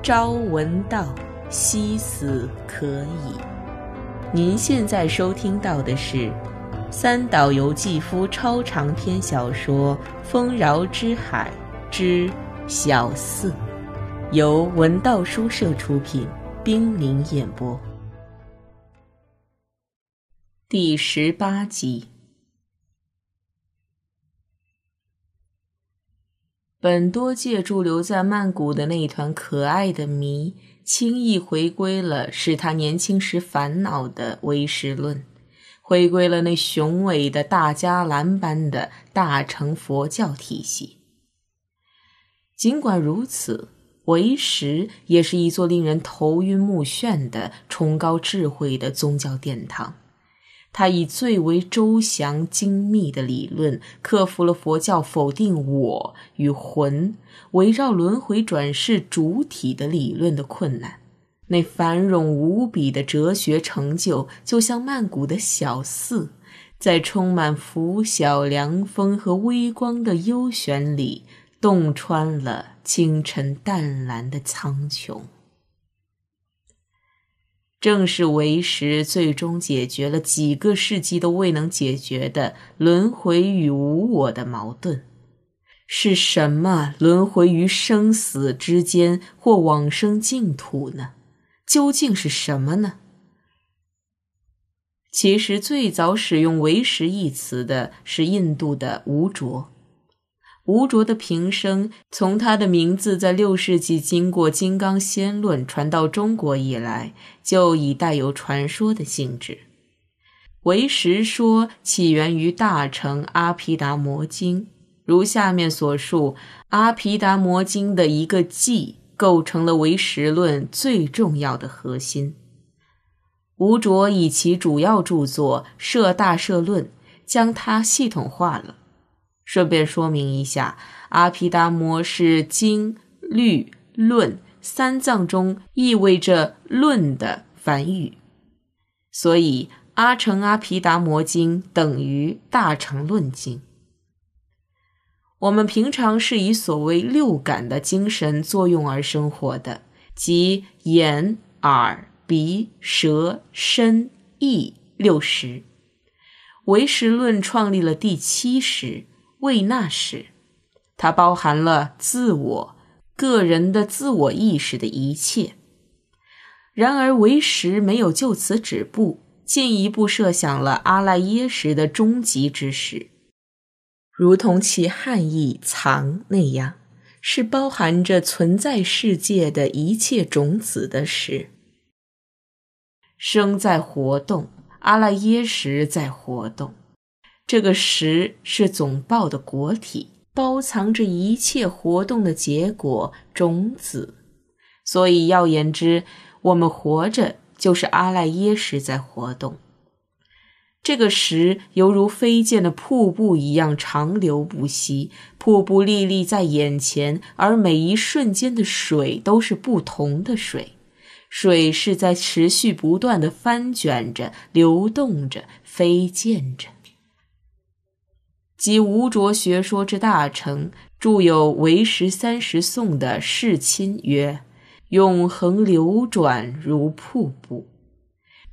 朝闻道，夕死可矣。您现在收听到的是三岛由纪夫超长篇小说《丰饶之海之小四》，由文道书社出品，冰凌演播，第十八集。本多借助留在曼谷的那一团可爱的谜，轻易回归了使他年轻时烦恼的唯识论，回归了那雄伟的大迦兰般的大乘佛教体系。尽管如此，唯识也是一座令人头晕目眩的崇高智慧的宗教殿堂。他以最为周详精密的理论，克服了佛教否定我与魂、围绕轮回转世主体的理论的困难。那繁荣无比的哲学成就，就像曼谷的小寺，在充满拂晓凉风和微光的幽玄里，洞穿了清晨淡蓝的苍穹。正是为时最终解决了几个世纪都未能解决的轮回与无我的矛盾。是什么轮回于生死之间，或往生净土呢？究竟是什么呢？其实，最早使用“为时”一词的是印度的吴卓。吴卓的平生，从他的名字在六世纪经过《金刚仙论》传到中国以来，就已带有传说的性质。唯识说起源于大乘阿毗达摩经，如下面所述，阿毗达摩经的一个偈构成了唯识论最重要的核心。吴卓以其主要著作《摄大摄论》将它系统化了。顺便说明一下，阿毗达摩是经、律、论三藏中意味着“论”的梵语，所以阿成阿毗达摩经等于大乘论经。我们平常是以所谓六感的精神作用而生活的，即眼、耳、鼻、舌、身、意六识。唯识论创立了第七识。为那时，它包含了自我、个人的自我意识的一切。然而，唯识没有就此止步，进一步设想了阿赖耶识的终极之时，如同其汉译“藏”那样，是包含着存在世界的一切种子的时。生在活动，阿赖耶识在活动。这个实是总报的果体，包藏着一切活动的结果种子。所以，要言之，我们活着就是阿赖耶识在活动。这个实犹如飞溅的瀑布一样长流不息，瀑布历历在眼前，而每一瞬间的水都是不同的水，水是在持续不断的翻卷着、流动着、飞溅着。即吴卓学说之大成，著有《为时三十颂》的世亲曰：“永恒流转如瀑布。”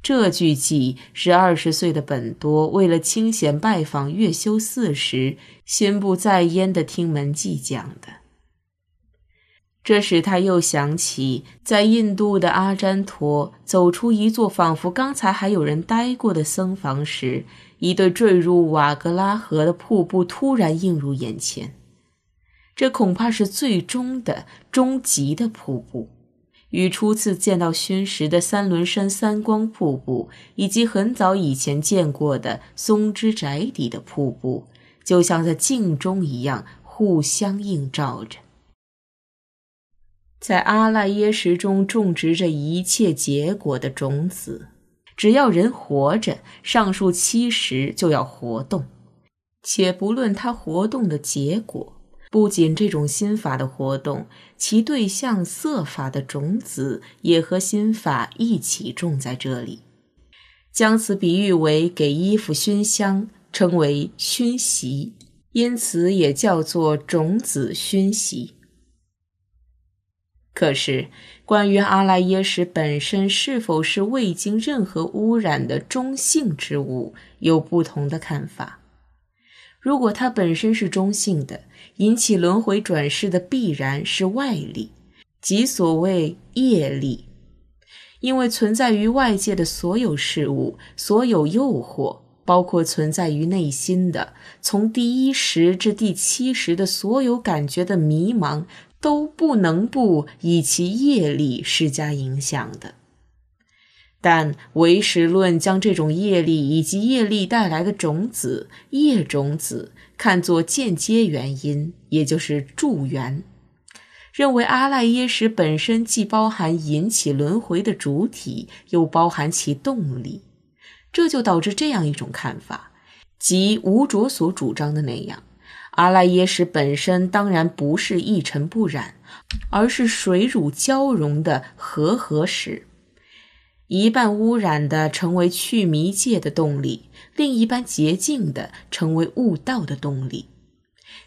这句偈是二十岁的本多为了清闲拜访月修寺时，心不在焉的听门记讲的。这使他又想起，在印度的阿占陀走出一座仿佛刚才还有人待过的僧房时。一对坠入瓦格拉河的瀑布突然映入眼前，这恐怕是最终的、终极的瀑布，与初次见到熏石的三轮山三光瀑布，以及很早以前见过的松枝宅邸的瀑布，就像在镜中一样互相映照着。在阿赖耶识中种植着一切结果的种子。只要人活着，上述七识就要活动，且不论它活动的结果。不仅这种心法的活动，其对象色法的种子也和心法一起种在这里。将此比喻为给衣服熏香，称为熏习，因此也叫做种子熏习。可是，关于阿赖耶识本身是否是未经任何污染的中性之物，有不同的看法。如果它本身是中性的，引起轮回转世的必然是外力，即所谓业力，因为存在于外界的所有事物、所有诱惑，包括存在于内心的从第一时至第七时的所有感觉的迷茫。都不能不以其业力施加影响的，但唯识论将这种业力以及业力带来的种子业种子看作间接原因，也就是助缘，认为阿赖耶识本身既包含引起轮回的主体，又包含其动力，这就导致这样一种看法，即吴卓所主张的那样。阿赖耶识本身当然不是一尘不染，而是水乳交融的和合石，一半污染的成为去迷界的动力，另一半洁净的成为悟道的动力。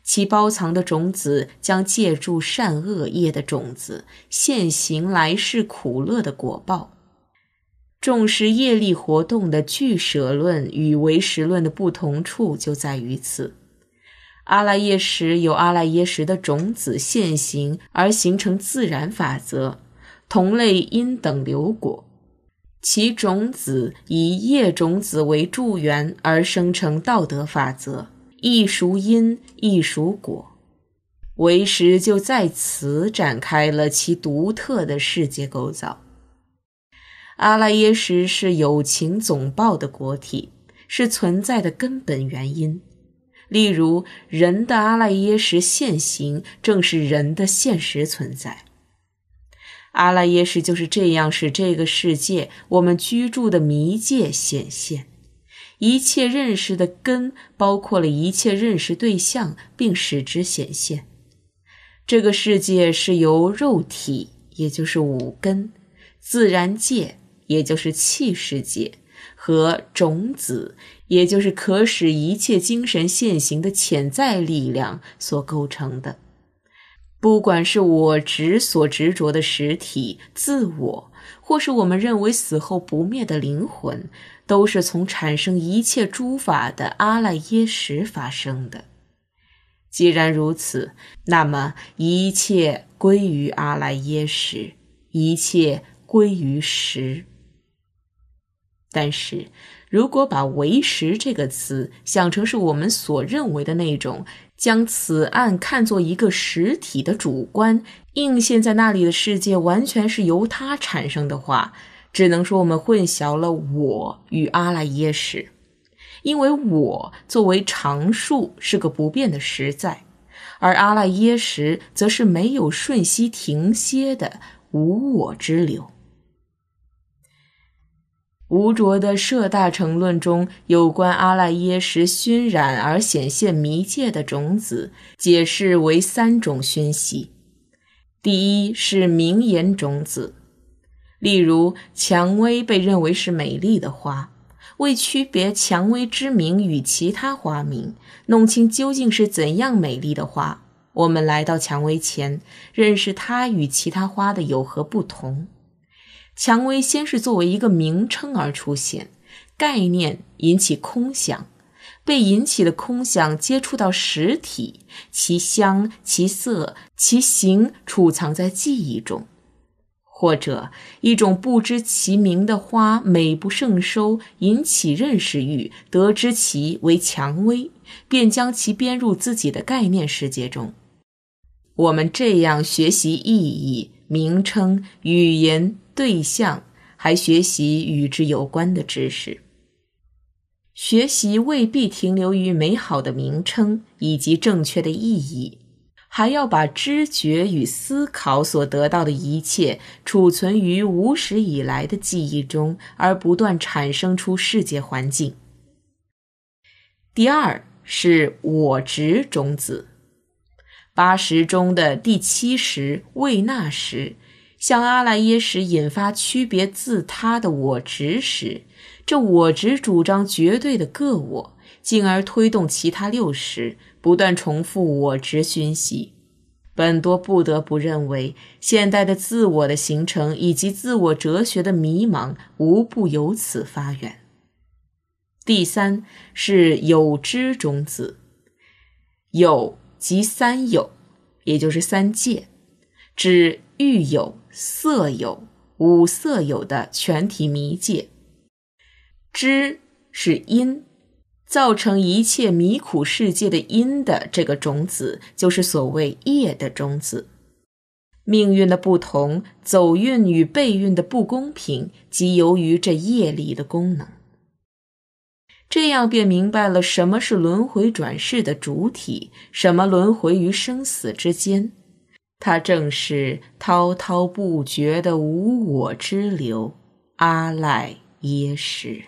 其包藏的种子将借助善恶业的种子，现行来世苦乐的果报。重视业力活动的俱舍论与唯识论的不同处就在于此。阿赖耶识有阿赖耶识的种子现行而形成自然法则，同类因等流果，其种子以业种子为助缘而生成道德法则，亦属因，亦属果。唯识就在此展开了其独特的世界构造。阿赖耶识是有情总报的果体，是存在的根本原因。例如，人的阿赖耶识现行，正是人的现实存在。阿赖耶识就是这样使这个世界，我们居住的迷界显现。一切认识的根，包括了一切认识对象，并使之显现。这个世界是由肉体，也就是五根；自然界，也就是气世界。和种子，也就是可使一切精神现行的潜在力量所构成的。不管是我执所执着的实体自我，或是我们认为死后不灭的灵魂，都是从产生一切诸法的阿赖耶识发生的。既然如此，那么一切归于阿赖耶识，一切归于识。但是，如果把“为实”这个词想成是我们所认为的那种将此案看作一个实体的主观映现在那里的世界完全是由它产生的话，只能说我们混淆了我与阿赖耶识，因为我作为常数是个不变的实在，而阿赖耶识则是没有瞬息停歇的无我之流。吴卓的《摄大乘论》中有关阿赖耶识熏染而显现迷界的种子，解释为三种熏习。第一是名言种子，例如蔷薇被认为是美丽的花，为区别蔷薇之名与其他花名，弄清究竟是怎样美丽的花，我们来到蔷薇前，认识它与其他花的有何不同。蔷薇先是作为一个名称而出现，概念引起空想，被引起的空想接触到实体，其香、其色、其形储藏在记忆中，或者一种不知其名的花美不胜收，引起认识欲，得知其为蔷薇，便将其编入自己的概念世界中。我们这样学习意义、名称、语言。对象还学习与之有关的知识，学习未必停留于美好的名称以及正确的意义，还要把知觉与思考所得到的一切储存于无始以来的记忆中，而不断产生出世界环境。第二是我执种子，八识中的第七识未那识。向阿赖耶识引发区别自他的我执时，这我执主张绝对的个我，进而推动其他六识不断重复我执熏习。本多不得不认为，现代的自我的形成以及自我哲学的迷茫，无不由此发源。第三是有知种子，有即三有，也就是三界，指欲有、色有、五色有的全体迷界。知是因。造成一切迷苦世界的因的这个种子，就是所谓业的种子。命运的不同，走运与背运的不公平，即由于这业力的功能。这样便明白了什么是轮回转世的主体，什么轮回于生死之间。他正是滔滔不绝的无我之流，阿赖耶识。